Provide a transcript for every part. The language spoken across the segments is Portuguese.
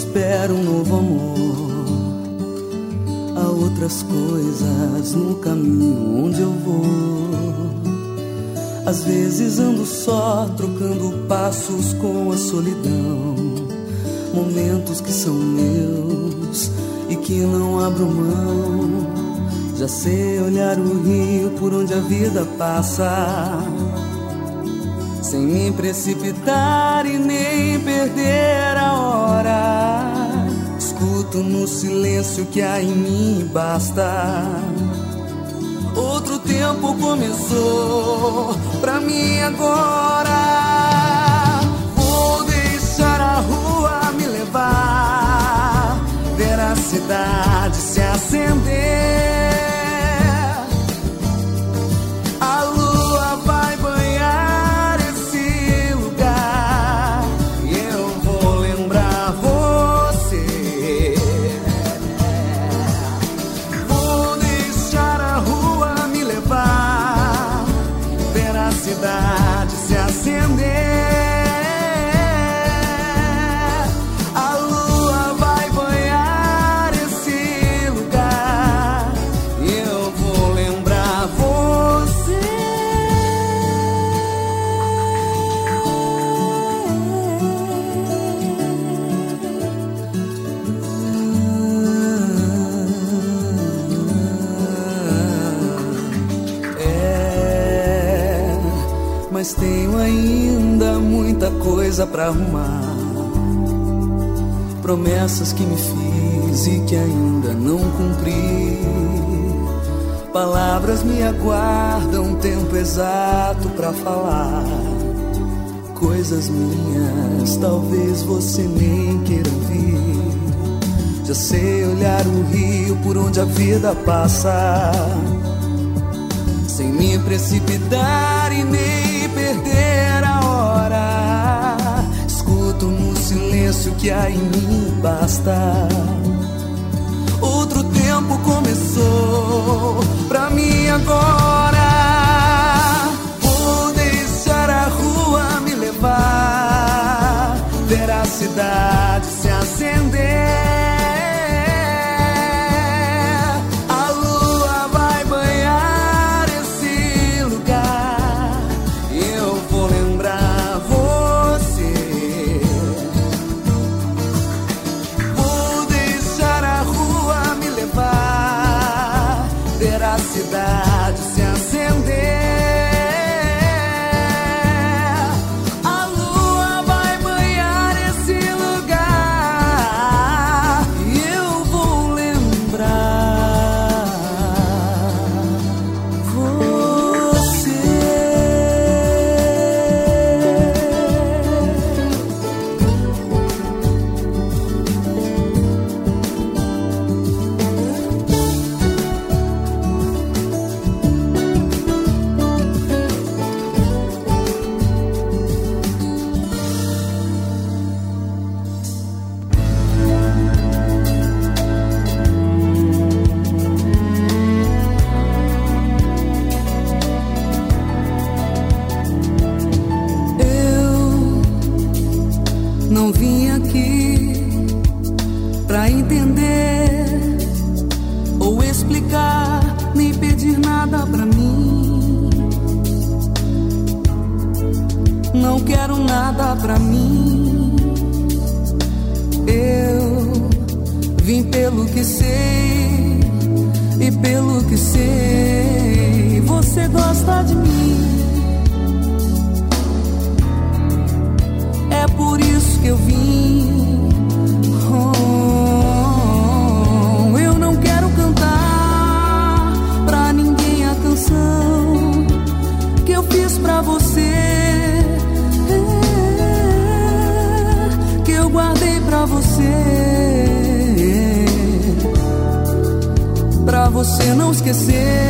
espera um novo amor. Há outras coisas no caminho onde eu vou. Às vezes ando só, trocando passos com a solidão. Momentos que são meus e que não abro mão. Já sei olhar o rio por onde a vida passa sem me precipitar e nem perder a hora. Escuto no silêncio que há em mim basta. Outro tempo começou pra mim agora. Vou deixar a rua me levar, ver a cidade se acender. Ainda muita coisa para arrumar. Promessas que me fiz e que ainda não cumpri. Palavras me aguardam tempo exato para falar. Coisas minhas, talvez você nem queira ouvir. Já sei olhar o rio por onde a vida passa, sem me precipitar e nem perder a hora. Escuto no silêncio que há em mim basta. Outro tempo começou pra mim agora. Vou deixar a rua me levar, ver a cidade se acender. gosta de mim. É por isso que eu vim. Eu não quero cantar pra ninguém a canção que eu fiz pra você. Que eu guardei pra você. Pra você não esquecer.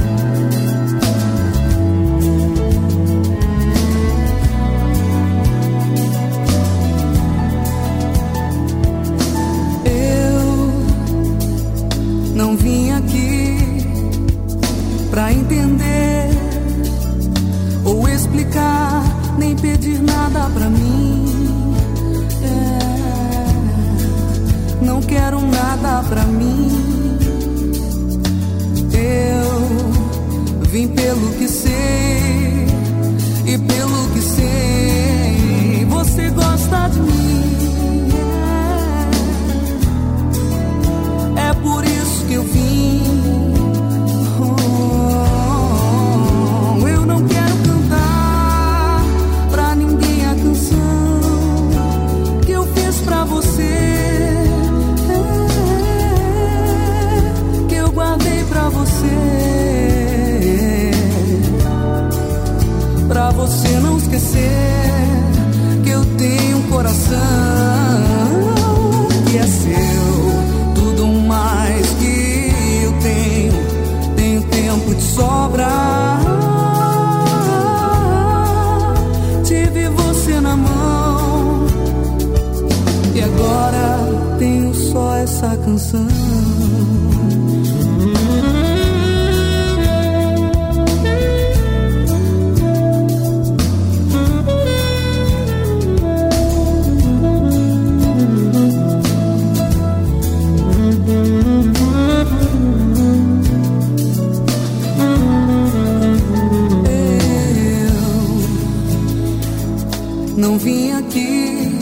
não vim aqui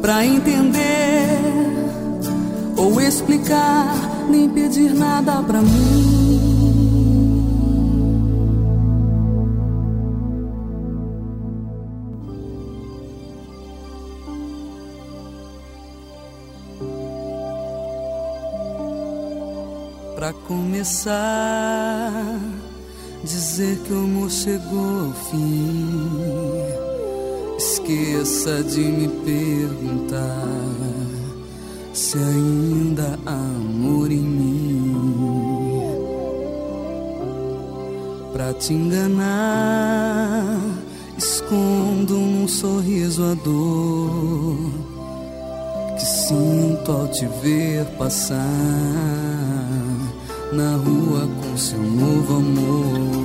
pra entender ou explicar, nem pedir nada pra mim. Pra começar, dizer que o amor chegou ao fim esqueça de me perguntar se ainda há amor em mim. Pra te enganar, escondo num sorriso a dor que sinto ao te ver passar na rua com seu novo amor.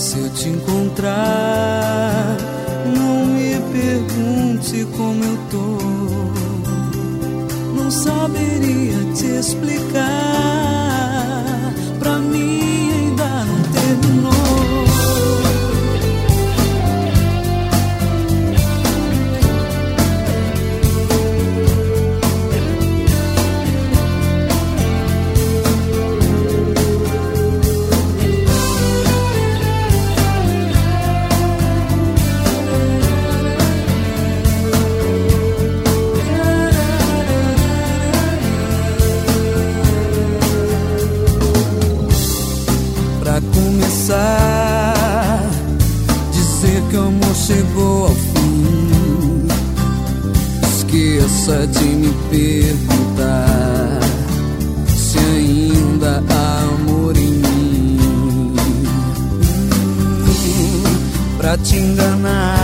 Se eu te encontrar, não me pergunte como eu tô. Não saberia te explicar. perguntar se ainda há amor em mim. Pra te enganar.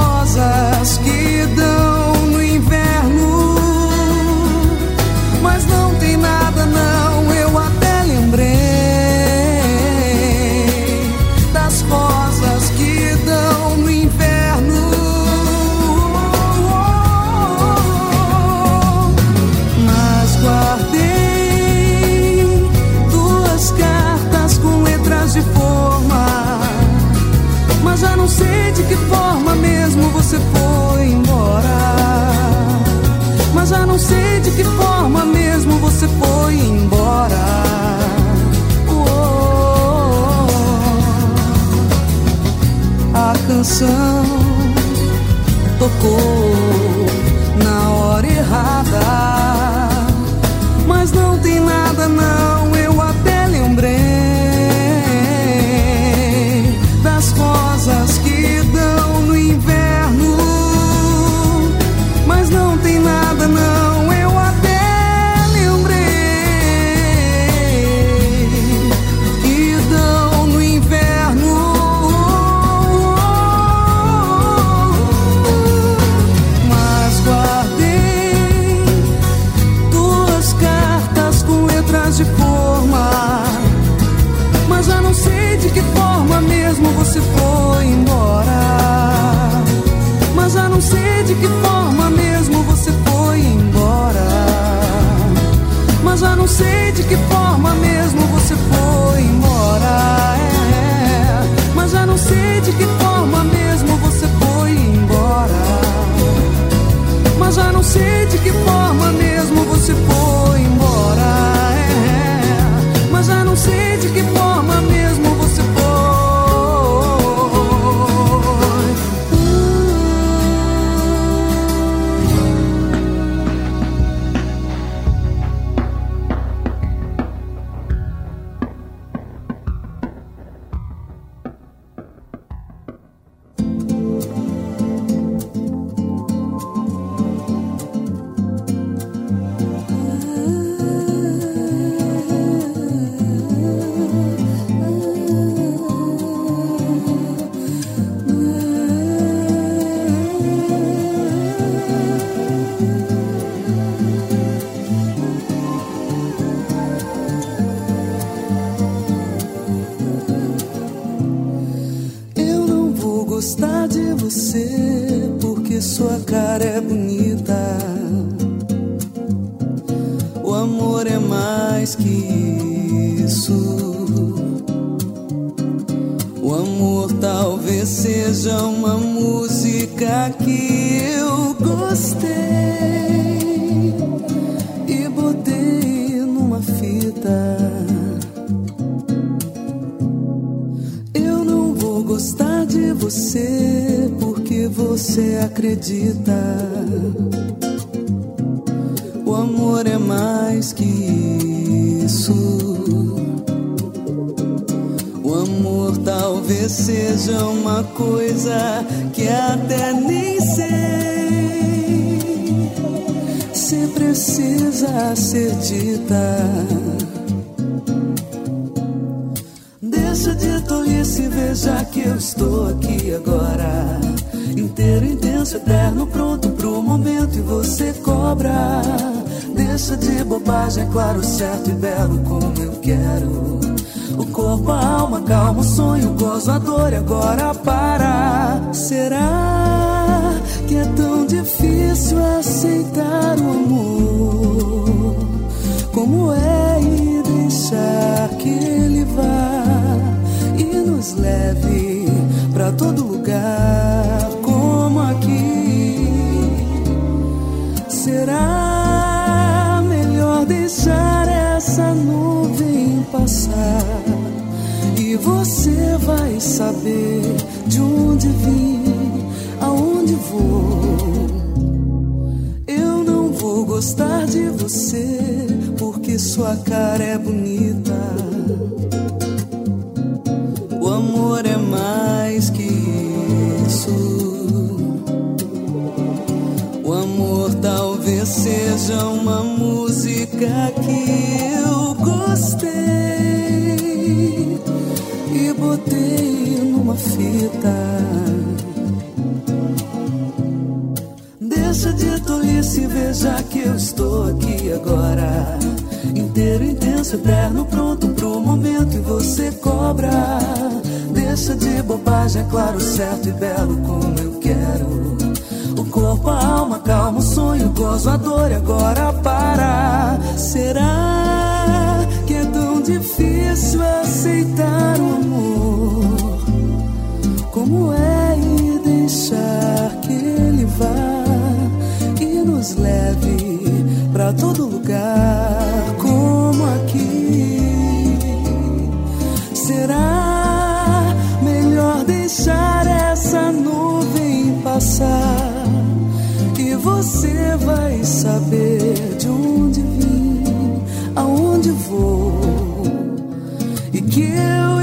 rosas que dão. cool se foi embora. Mas já não sei de que forma mesmo você foi embora. Mas já não sei de que forma mesmo você foi embora. É, é. Mas já não sei de que forma mesmo você foi embora. Mas já não sei de que forma mesmo. Bonita amor é mais que isso. O amor talvez seja uma música que eu gostei e botei numa fita. Deixa de tolice, veja que eu estou aqui agora. Inteiro, intenso, eterno, pronto pro momento e você cobra Deixa de bobagem, é claro, certo e belo como eu quero. O corpo, a alma, calma, o sonho, gozo, a dor e agora para. Será que é tão difícil aceitar o amor? Como é e deixar que ele vá e nos leve para todo lugar como aqui? Será deixar essa nuvem passar e você vai saber de onde vim, aonde vou e que eu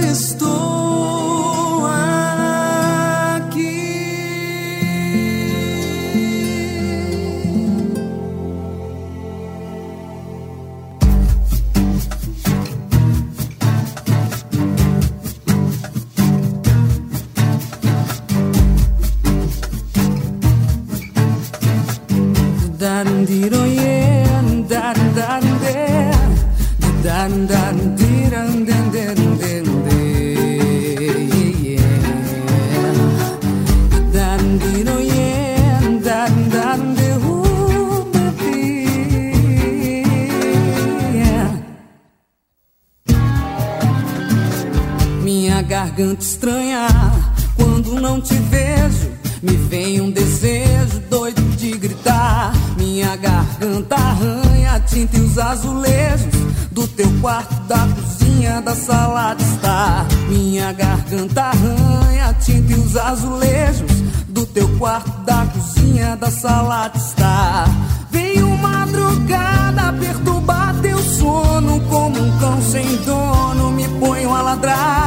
quando não te vejo. Me vem um desejo doido de gritar. Minha garganta arranha a tinta e os azulejos do teu quarto, da cozinha, da sala de estar. Minha garganta arranha a tinta e os azulejos do teu quarto, da cozinha, da sala de estar. Veio madrugada perturbar teu sono como um cão sem dono. Me ponho a ladrar.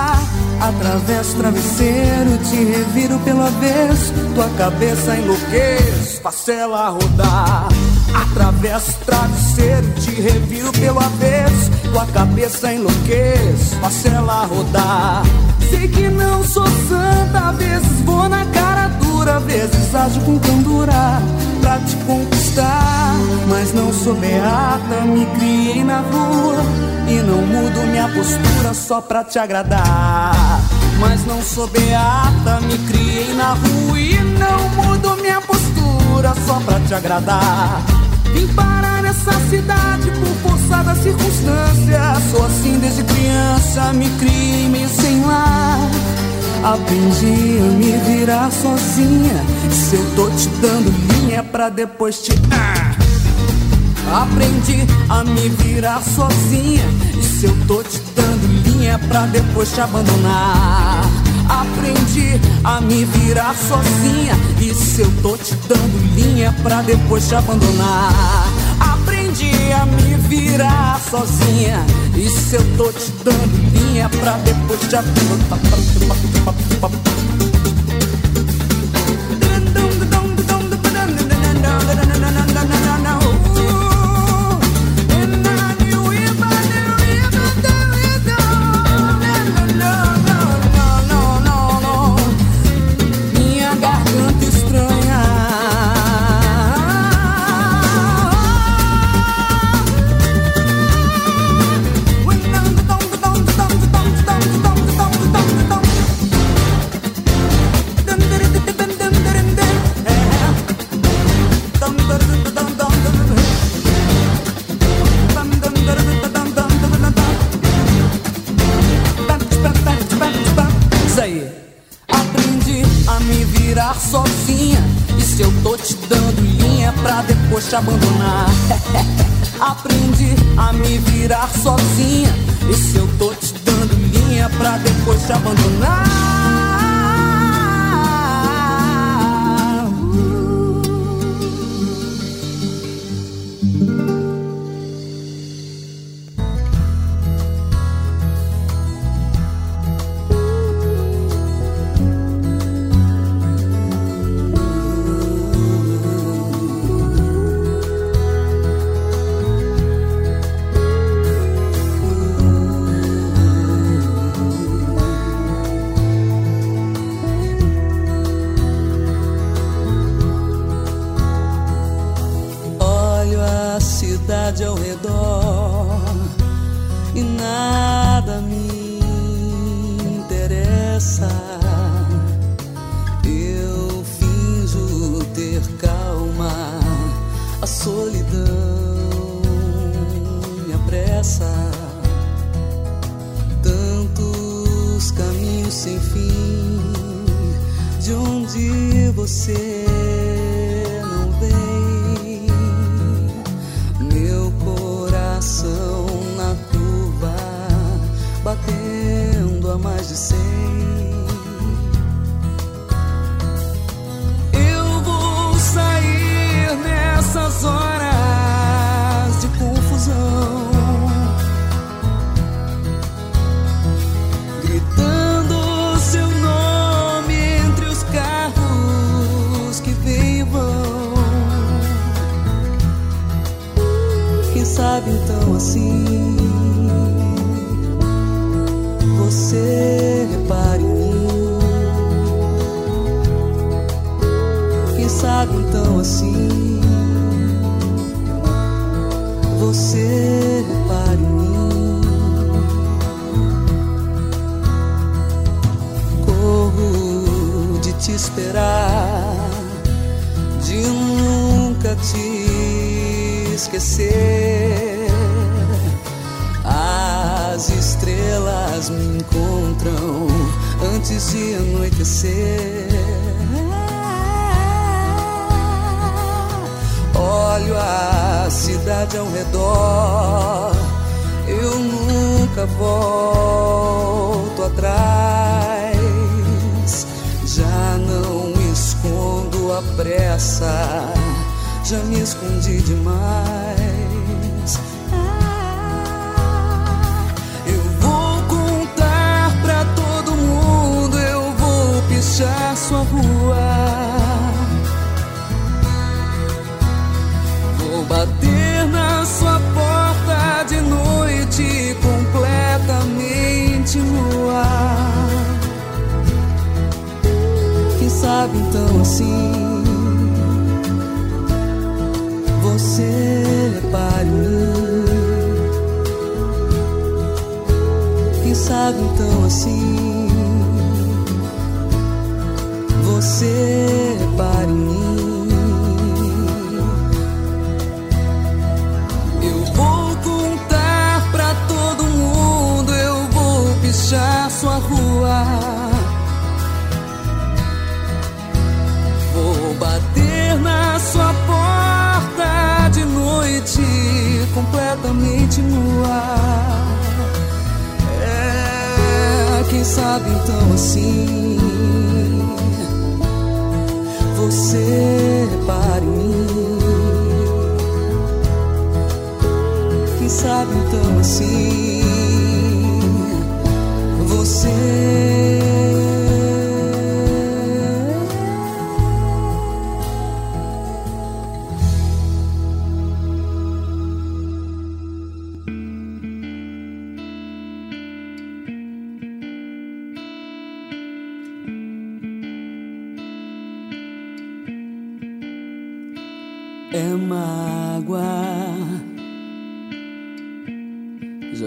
Atravesso travesseiro, te reviro pelo avesso. Tua cabeça enlouqueço, faço ela rodar. Atravesso travesseiro, te reviro pelo avesso. Tua cabeça enlouqueço, faço ela rodar. Sei que não sou santa, vezes vou na cara dura, vezes ajo com candura pra te conquistar. Mas não sou beata, me criei na rua e não mudo minha postura só pra te agradar. Mas não sou beata, me criei na rua e não mudo minha postura só pra te agradar. Vim parar nessa cidade por força da circunstância. Sou assim desde criança, me criei meio sem lar. Aprendi a me virar sozinha. Se eu tô te dando linha pra depois te. Ah. Aprendi a me virar sozinha. E se eu tô te dando linha pra depois te abandonar? Aprendi a me virar sozinha. E se eu tô te dando linha pra depois te abandonar? Aprendi a me virar sozinha. E se eu tô te dando linha pra depois te abandonar? Te abandonar. Aprendi a me virar sozinha. E se eu tô te dando linha pra depois te abandonar? esquecer. As estrelas me encontram antes de anoitecer. Olho a cidade ao redor, eu nunca volto atrás. Já não escondo a pressa já me escondi demais. Ah, eu vou contar pra todo mundo, eu vou pichar sua rua. Vou bater na sua porta de noite completamente nua. Quem sabe então assim? Separe-me Quem sabe então assim você é para mim. Eu vou contar pra todo mundo, eu vou pichar. continua. É, quem sabe então assim você para mim. Quem sabe então assim você.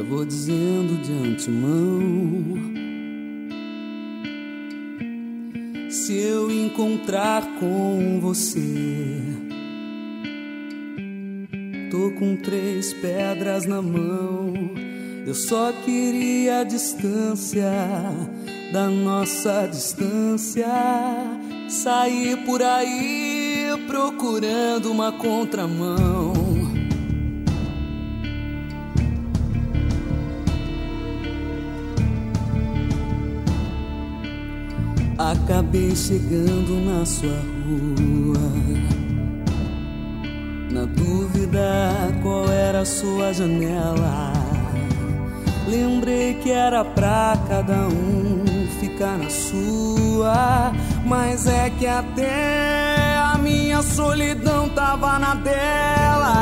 Vou dizendo de antemão. Se eu encontrar com você, tô com três pedras na mão. Eu só queria a distância da nossa distância. Sair por aí procurando uma contramão. Acabei chegando na sua rua. Na dúvida qual era a sua janela. Lembrei que era pra cada um ficar na sua. Mas é que até a minha solidão tava na dela.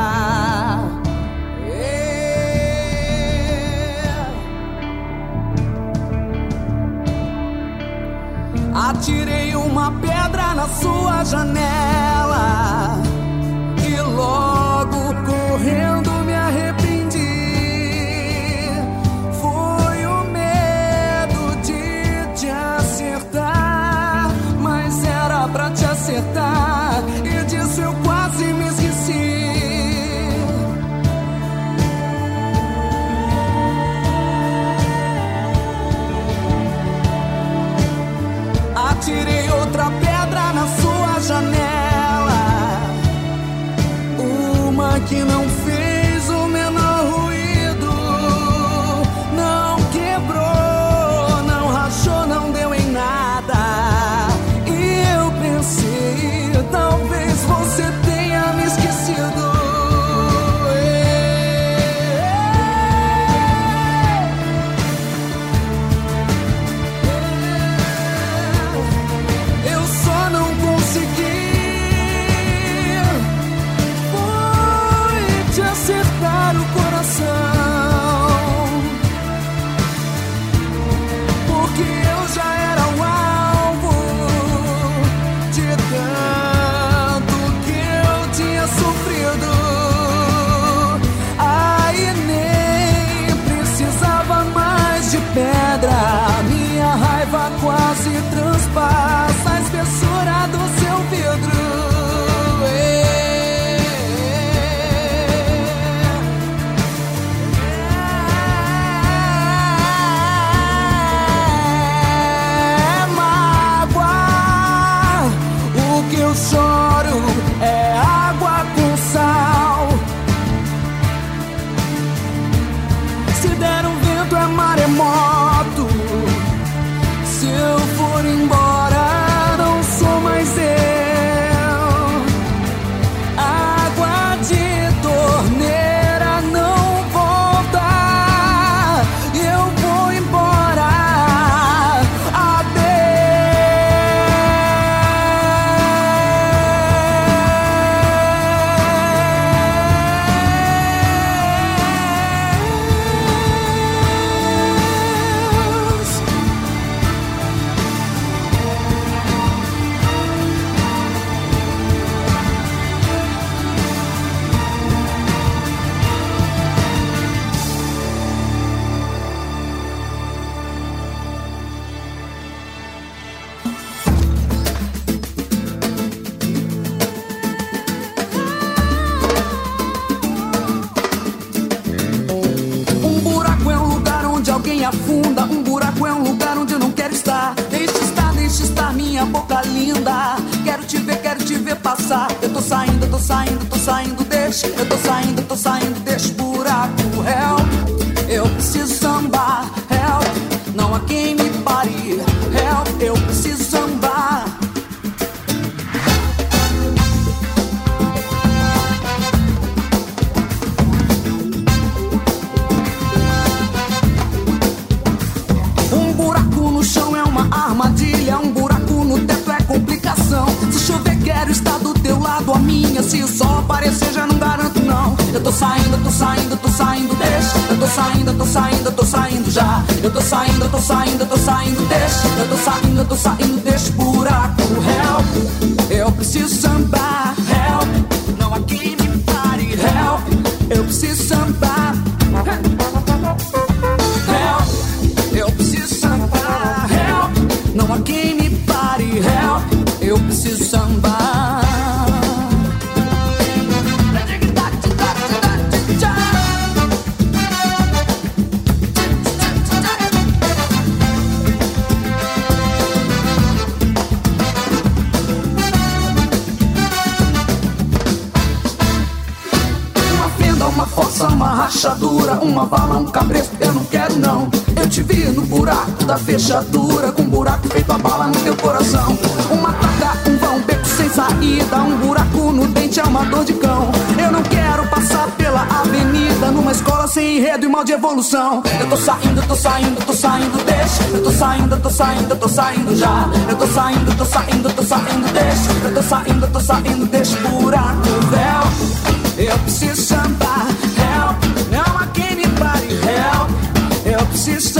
Atirei uma pedra na sua janela e logo correndo Se o sol aparecer, já não garanto, não. Eu tô saindo, tô saindo, tô saindo, deixa. Eu tô saindo, tô saindo, tô saindo já. Eu tô saindo, tô saindo, tô saindo, deixa. Eu tô saindo, tô saindo, deixa buraco. Help, eu preciso fechadura, com um buraco feito a bala no teu coração. Uma taca, um vão, beco sem saída, um buraco no dente é uma dor de cão. Eu não quero passar pela avenida, numa escola sem enredo e mal de evolução. Eu tô saindo, tô saindo, tô saindo, deixa. Eu tô saindo, tô saindo, tô saindo já. Eu tô saindo, tô saindo, tô saindo, deixa. Eu tô saindo, tô saindo, deixa buraco, véu. Eu preciso sambar, help, quem me pare, help. Eu preciso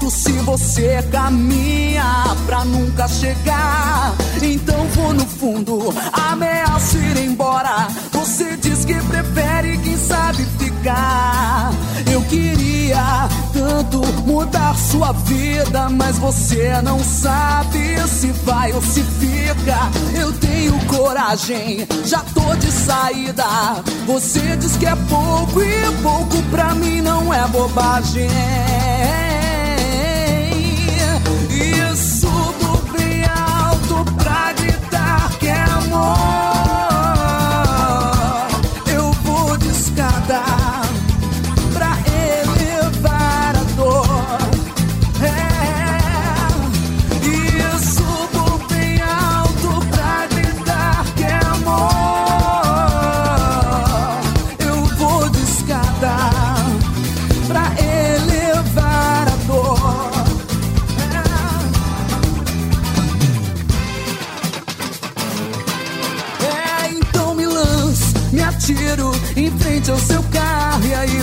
abertos se você caminha pra nunca chegar. Então vou no fundo, ameaço ir embora. Você diz que prefere, quem sabe ficar. Eu queria tanto mudar sua vida, mas você não sabe se vai ou se fica. Eu tenho coragem, já tô de saída. Você diz que é pouco e pouco pra mim não é bobagem. Que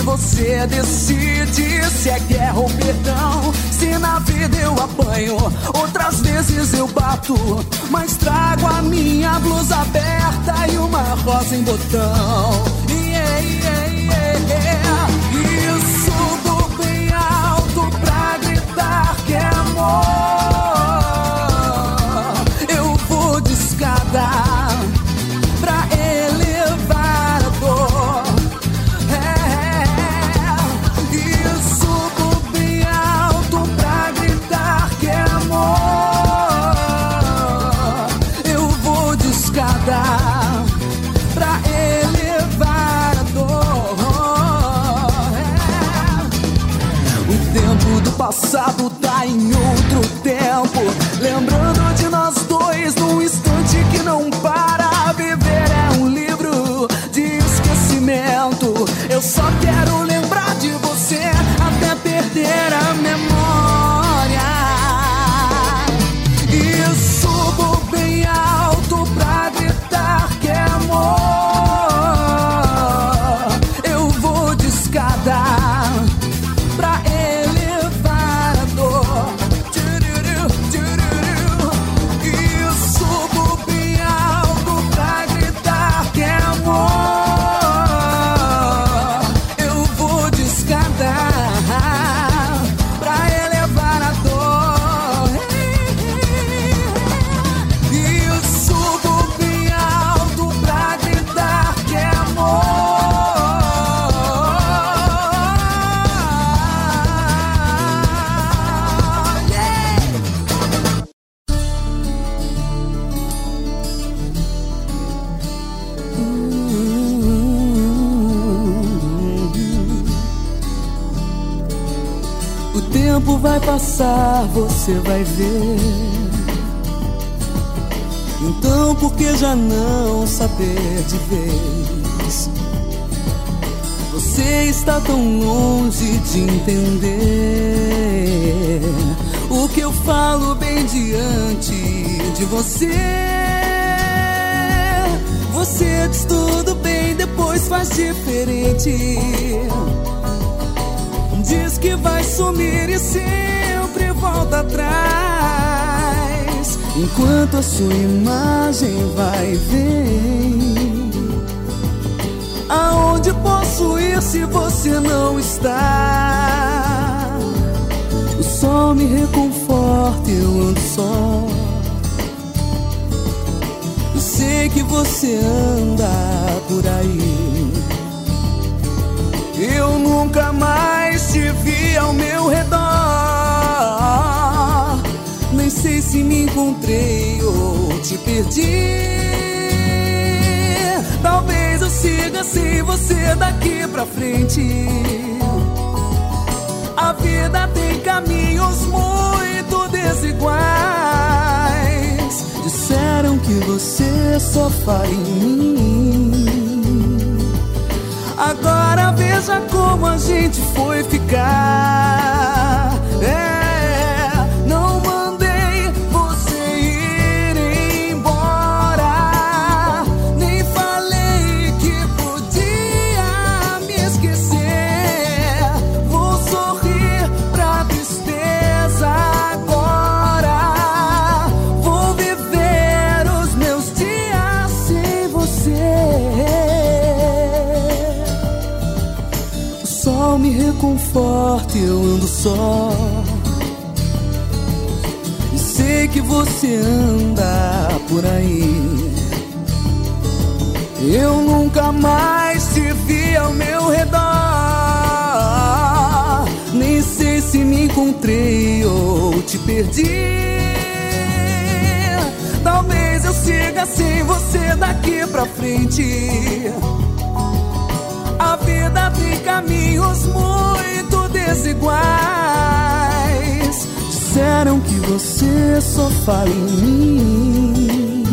você decide se é guerra ou perdão. Se na vida eu apanho, outras vezes eu bato, mas trago a minha blusa aberta e uma rosa em botão. Tempo você vai ver. Então, por que já não saber de vez? Você está tão longe de entender o que eu falo bem diante de você. Você diz tudo bem, depois faz diferente. Diz que vai sumir e sempre volta atrás. Enquanto a sua imagem vai e vem. Aonde posso ir se você não está? O sol me reconforta, eu ando só. Eu sei que você anda por aí. Eu nunca mais te vi ao meu redor. Sei se me encontrei ou te perdi. Talvez eu siga sem você daqui pra frente. A vida tem caminhos muito desiguais. Disseram que você só fala em mim. Agora veja como a gente foi ficar. Só. E sei que você anda por aí. Eu nunca mais te vi ao meu redor. Nem sei se me encontrei ou te perdi. Talvez eu siga sem você daqui pra frente. A vida tem caminhos muito desiguais. Disseram que você só fala em mim.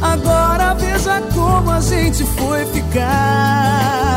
Agora veja como a gente foi ficar.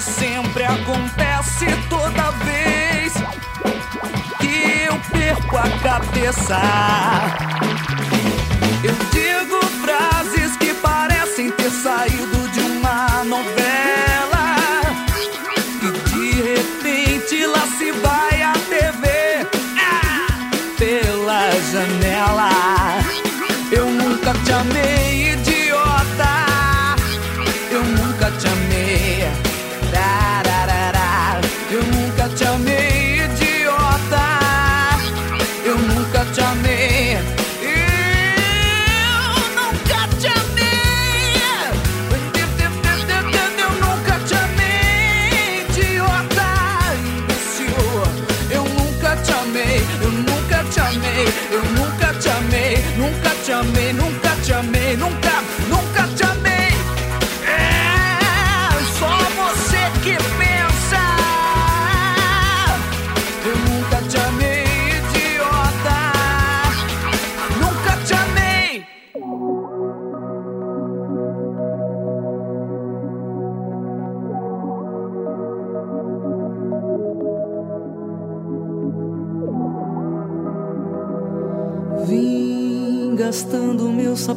Sempre acontece toda vez que eu perco a cabeça.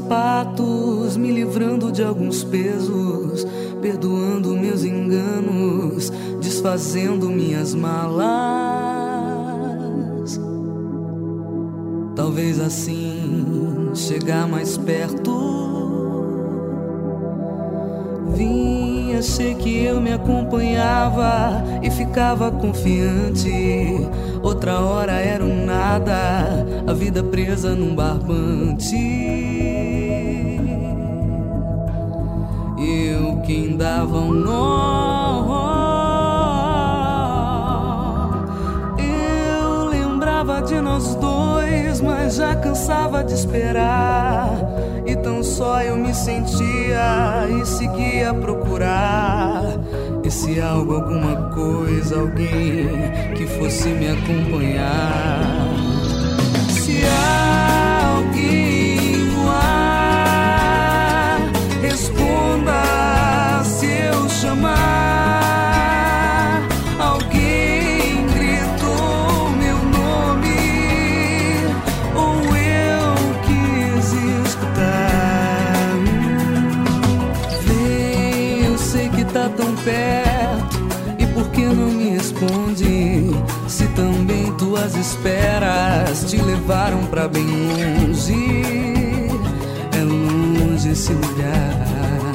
Sapatos, me livrando de alguns pesos, perdoando meus enganos, desfazendo minhas malas. Talvez assim chegar mais perto. Vim, achei que eu me acompanhava e ficava confiante. Outra hora era um nada, a vida presa num barbante. Eu quem dava um nó. Eu lembrava de nós dois, mas já cansava de esperar. E tão só eu me sentia e seguia a procurar. Esse algo, alguma coisa, alguém que fosse me acompanhar. Também tuas esperas te levaram pra bem longe, é longe esse lugar.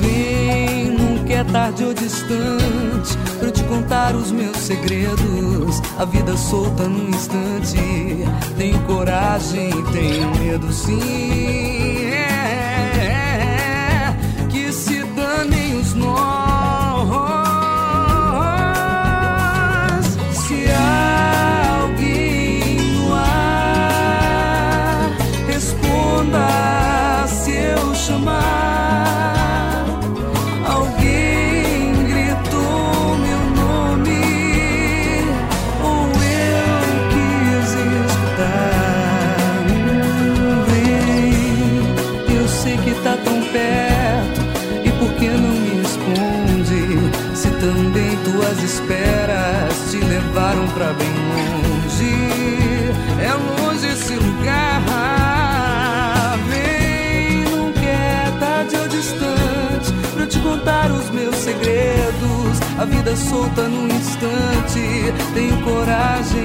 Vem, nunca é tarde ou distante eu te contar os meus segredos. A vida solta num instante. Tenho coragem, tenho medo sim. Levaram pra bem longe, é longe esse lugar. Vem, não quer tarde ou distante pra te contar os meus segredos. A vida solta num instante. Tenho coragem,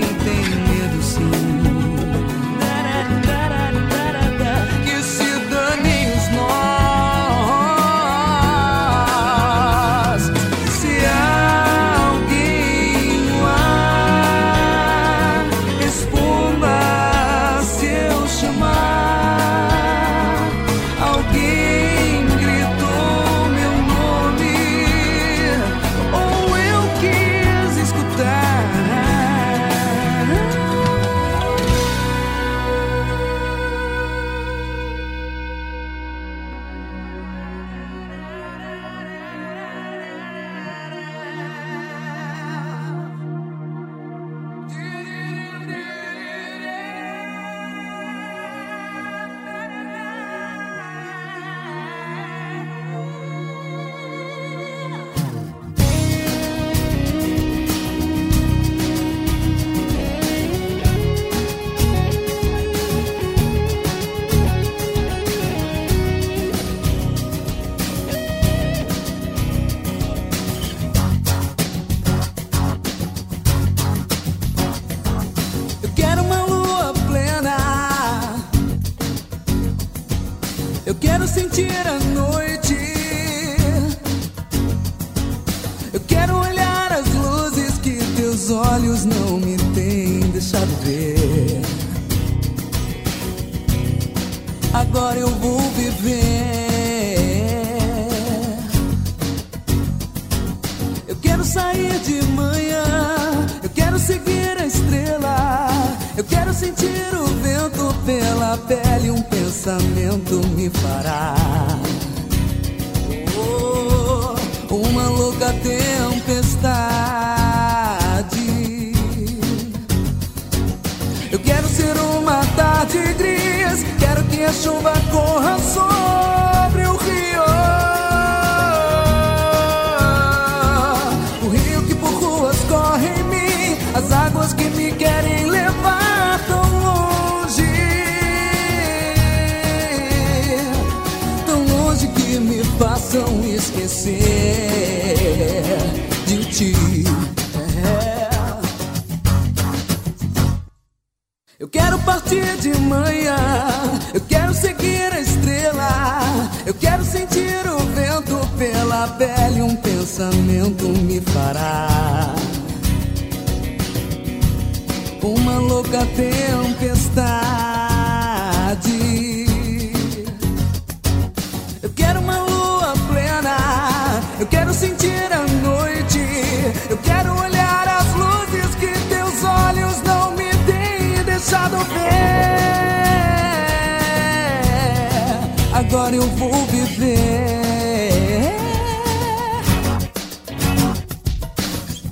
Agora eu vou viver.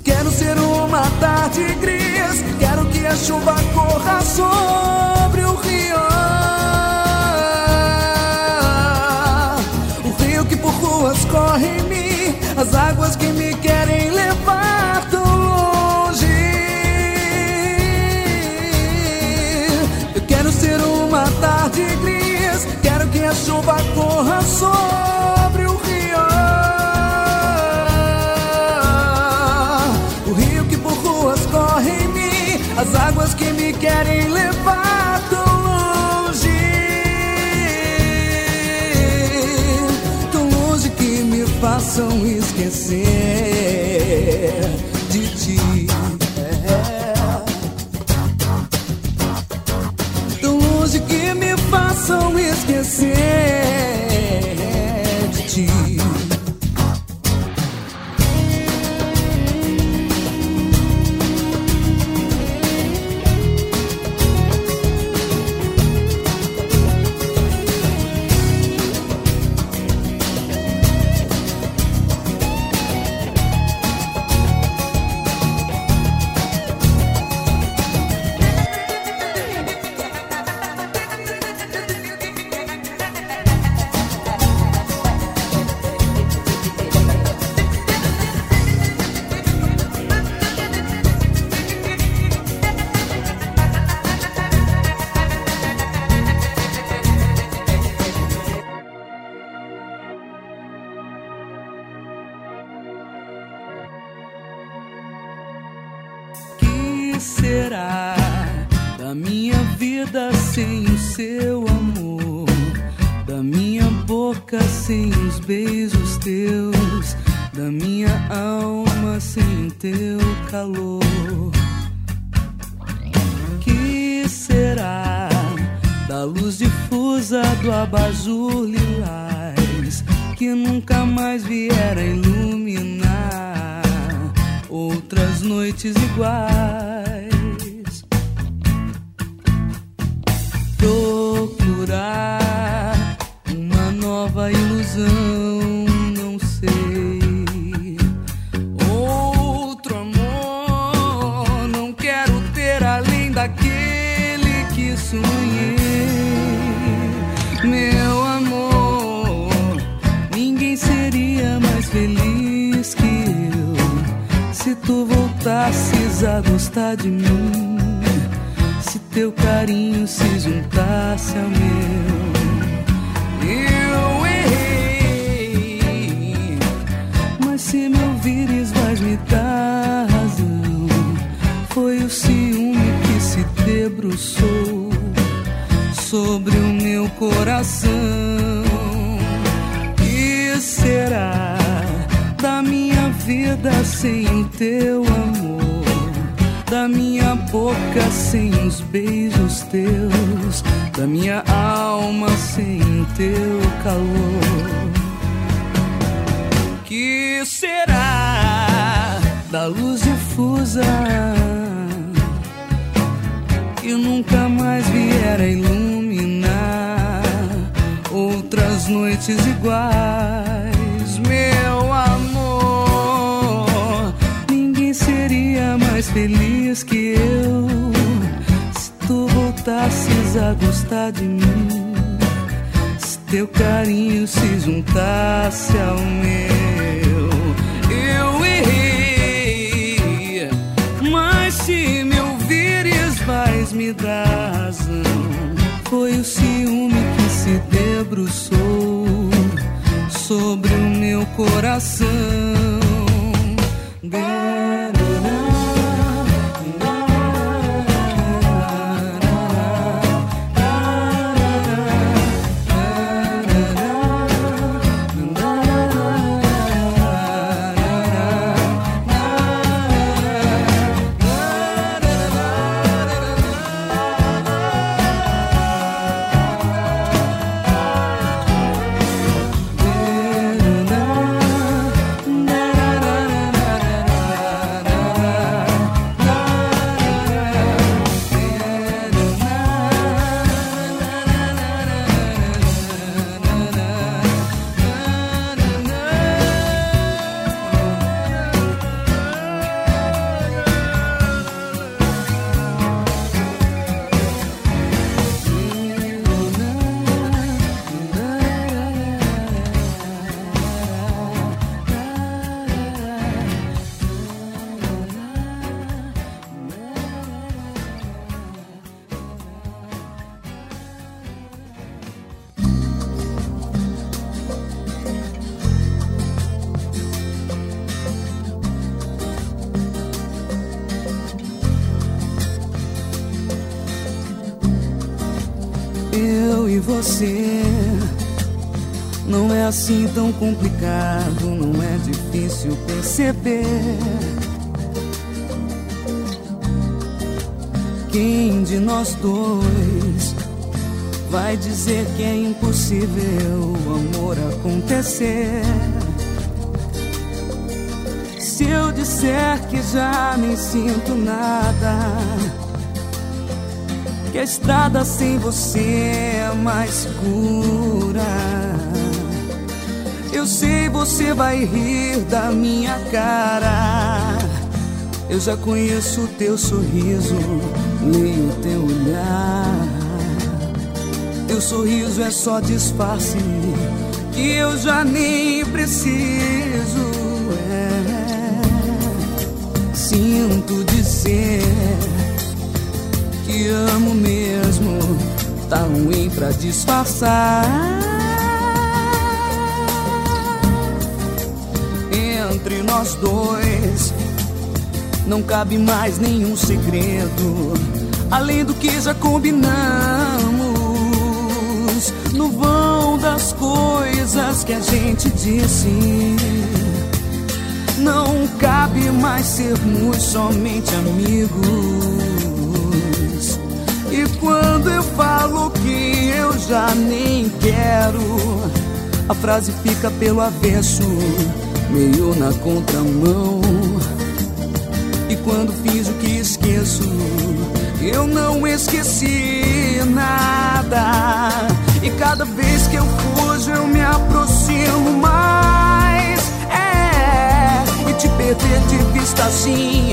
Quero ser uma tarde gris, quero que a chuva corra sobre o rio. O rio que por ruas corre em mim, as águas que me chuva corra sobre o rio. O rio que por ruas corre em mim, as águas que me querem levar tão longe. Tão longe que me façam esquecer boca sem os beijos teus? Da minha alma sem o teu calor? Que será da luz difusa do abajur lilás que nunca mais viera iluminar outras noites iguais? Procurar nova ilusão, não sei. Outro amor, não quero ter além daquele que sonhei. Meu amor, ninguém seria mais feliz que eu se tu voltasses a gostar de mim. Se teu carinho se juntasse ao meu. Eu errei, mas se me ouvires, vais me dar razão. Foi o ciúme que se debruçou sobre o meu coração. Que será da minha vida sem o teu amor? da minha boca sem os beijos teus da minha alma sem teu calor. Que será da luz difusa que nunca mais vier a iluminar outras noites iguais, meu amor? Ninguém seria mais feliz que eu voltasses a gostar de mim. Se teu carinho se juntasse ao meu, eu errei, mas se me ouvires, vais me dar razão. Foi o ciúme que se debruçou sobre o meu coração. Você não é assim tão complicado, não é difícil perceber. Quem de nós dois vai dizer que é impossível o amor acontecer? Se eu disser que já nem sinto nada a estrada sem você é mais segura. Eu sei você vai rir da minha cara. Eu já conheço o teu sorriso, leio o teu olhar. Teu sorriso é só disfarce que eu já nem preciso. É. Sinto dizer que amo mesmo, tá ruim pra disfarçar. Entre nós dois não cabe mais nenhum segredo, além do que já combinamos. No vão das coisas que a gente disse. Não cabe mais sermos somente amigos. Quando eu falo que eu já nem quero, a frase fica pelo avesso, meio na contramão. E quando fiz o que esqueço, eu não esqueci nada. E cada vez que eu fujo, eu me aproximo mais. É, e te perder de vista assim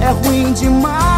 é ruim demais.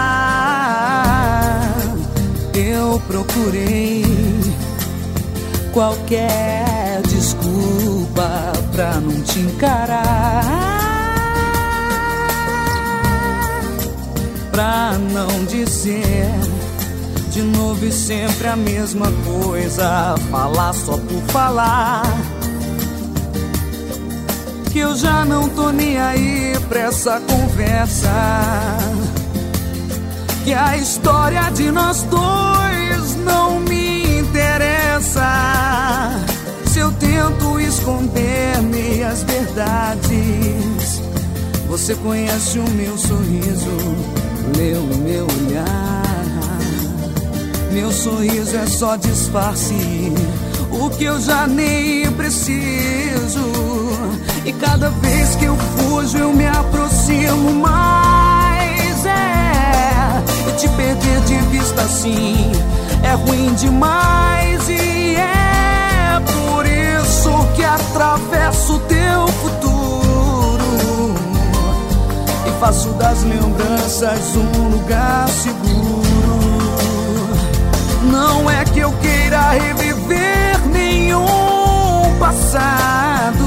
Procurei qualquer desculpa pra não te encarar. Pra não dizer de novo e sempre a mesma coisa, falar só por falar. Que eu já não tô nem aí pra essa conversa. Que a história de nós dois não me interessa. Se eu tento esconder meias verdades, você conhece o meu sorriso, leu o meu olhar. Meu sorriso é só disfarce, o que eu já nem preciso. E cada vez que eu fujo, eu me aproximo mais. É, e te perder de vista assim é ruim demais. E é por isso que atravesso teu futuro e faço das lembranças um lugar seguro. Não é que eu queira reviver nenhum passado,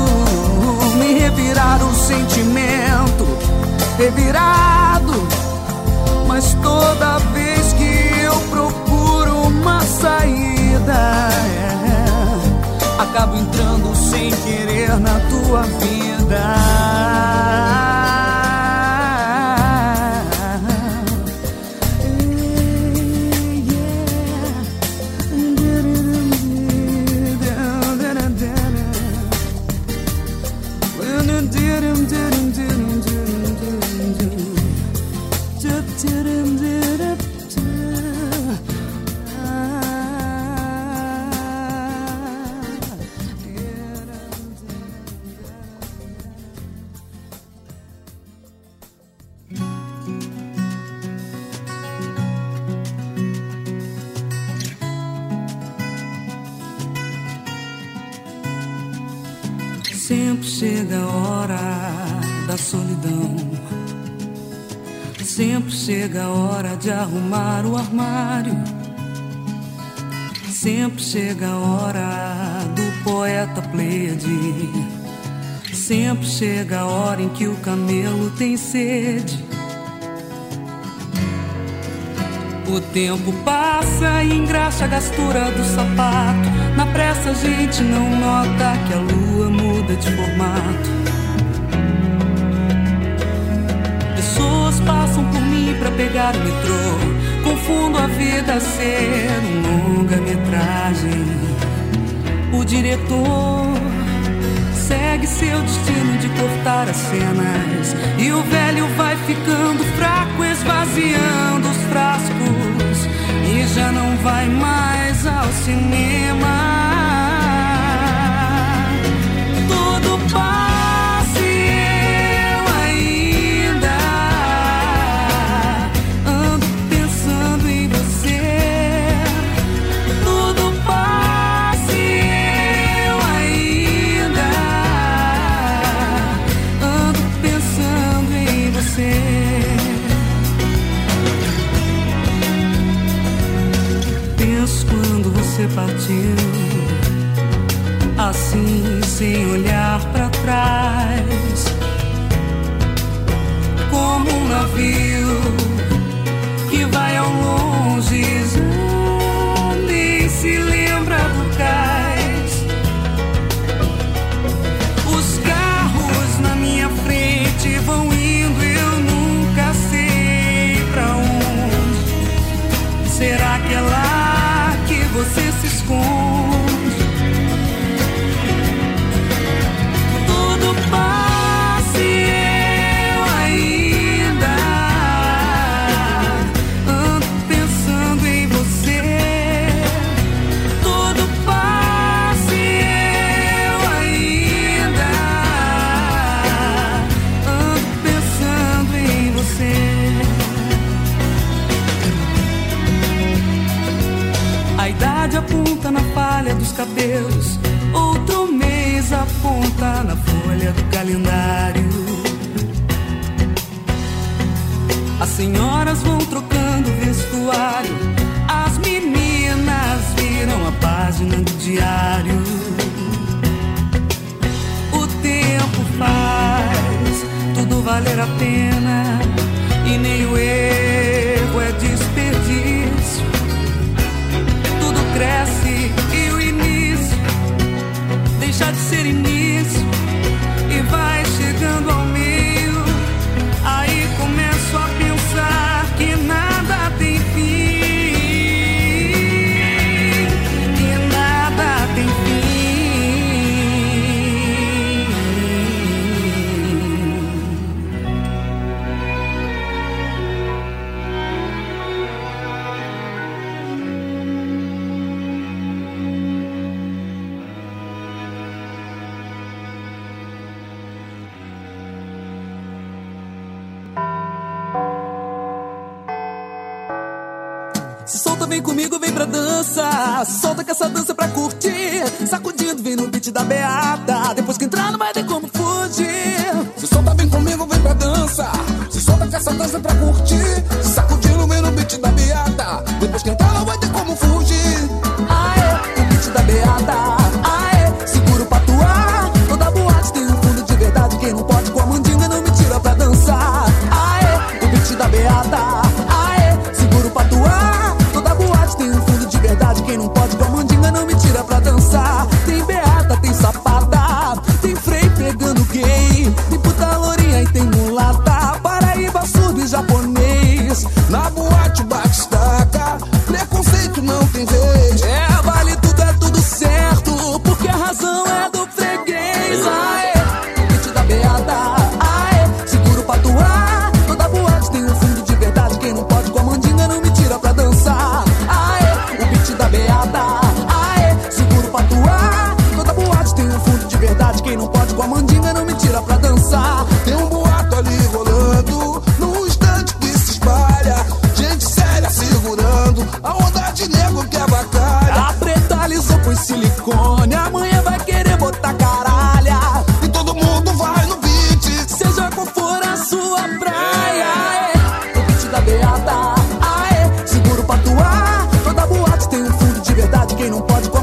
me revirar o sentimento revirado. Mas toda vez saída, é, acabo entrando sem querer na tua vida. Sempre chega a hora de arrumar o armário. Sempre chega a hora do poeta Pleiade. Sempre chega a hora em que o camelo tem sede. O tempo passa e engraxa a gastura do sapato. Na pressa a gente não nota que a lua muda de formato. Pra pegar o metrô. Confundo a vida a ser um longa-metragem. O diretor segue seu destino de cortar as cenas. E o velho vai ficando fraco, esvaziando os frascos. E já não vai mais ao cinema. Partiu, assim sem olhar pra trás, como um navio valer a pena. E nem o erro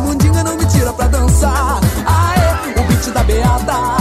bundinha não me tira pra dançar. Aê, o beat da beata.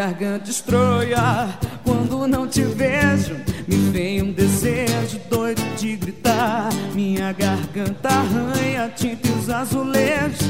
garganta estróia quando não te vejo. Me vem um desejo doido de gritar. Minha garganta arranha tinta os azulejos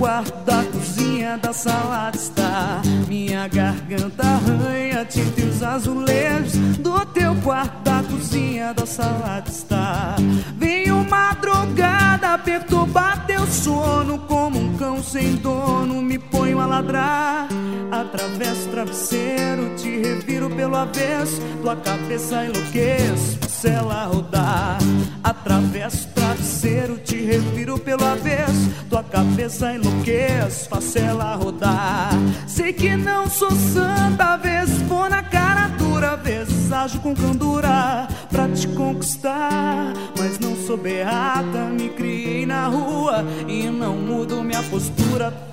quarto, da cozinha, da sala de estar. Minha garganta arranha tinta e os azulejos do teu quarto, da cozinha, da sala de estar. Venho madrugada perturbar teu sono como um cão sem dono. Me ponho a ladrar, atravesso o travesseiro, te reviro pelo avesso, tua cabeça enlouqueço, ela rodar. Atravesso o travesseiro, te reviro pelo avesso, tua cabeça enlouqueço, faço ela rodar. Sei que não sou santa, às vezes vou na cara dura, às vezes ajo com candura pra te conquistar. Mas não sou beata, me criei na rua e não mudo minha postura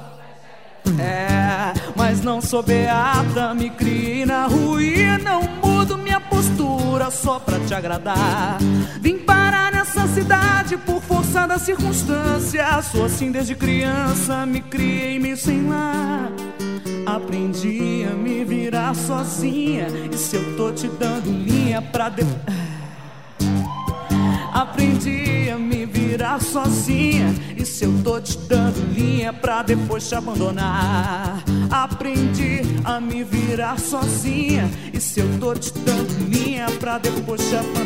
é, mas não sou beata, me criei na e não mudo minha postura só pra te agradar. Vim parar nessa cidade por força da circunstância. Sou assim desde criança, me criei meio sem lá. Aprendi a me virar sozinha. E se eu tô te dando linha pra. De... Aprendi me virar sozinha. E se eu tô te dando linha pra depois te abandonar? Aprendi a me virar sozinha. E se eu tô te dando linha pra depois te abandonar?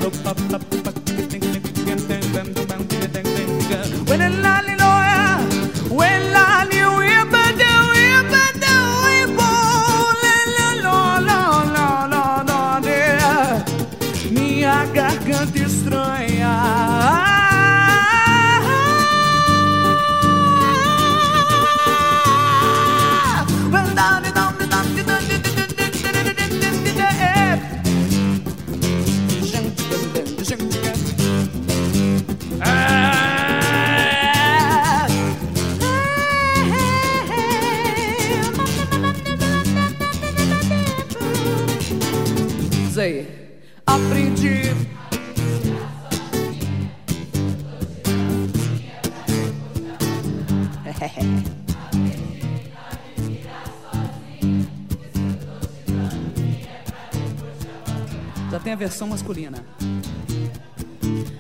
Versão masculina.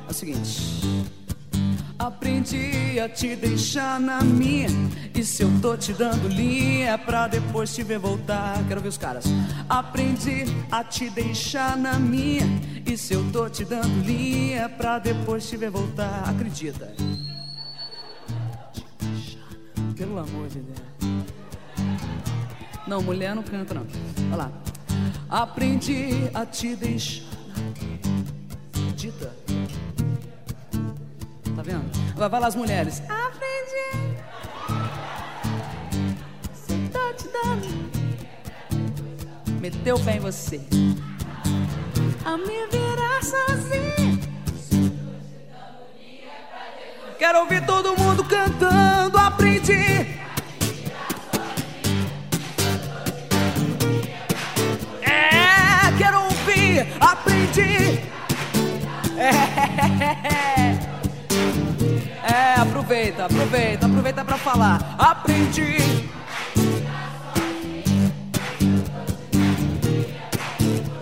É o seguinte. Aprendi a te deixar na minha. E se eu tô te dando linha pra depois te ver voltar? Quero ver os caras. Aprendi a te deixar na minha. E se eu tô te dando linha pra depois te ver voltar? Acredita. Pelo amor de Deus. Não, mulher não canta, não. Olha lá. Aprendi a te deixar. Dita. Tá vendo? Vai, vai lá as mulheres. Aprendi. Se tô te dando. Meteu o pé em você. A me virar sozinha. Quero ouvir todo mundo cantando. Aprendi. Aprendi. É, é, aproveita, aproveita, aproveita para falar. Aprendi.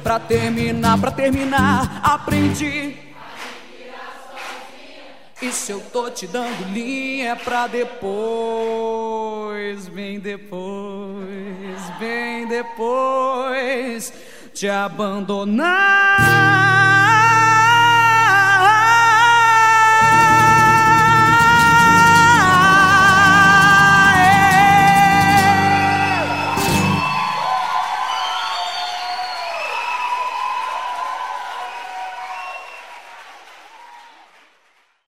Pra terminar, pra terminar, aprendi. E se eu tô te dando linha pra depois, vem depois, vem depois te abandonar.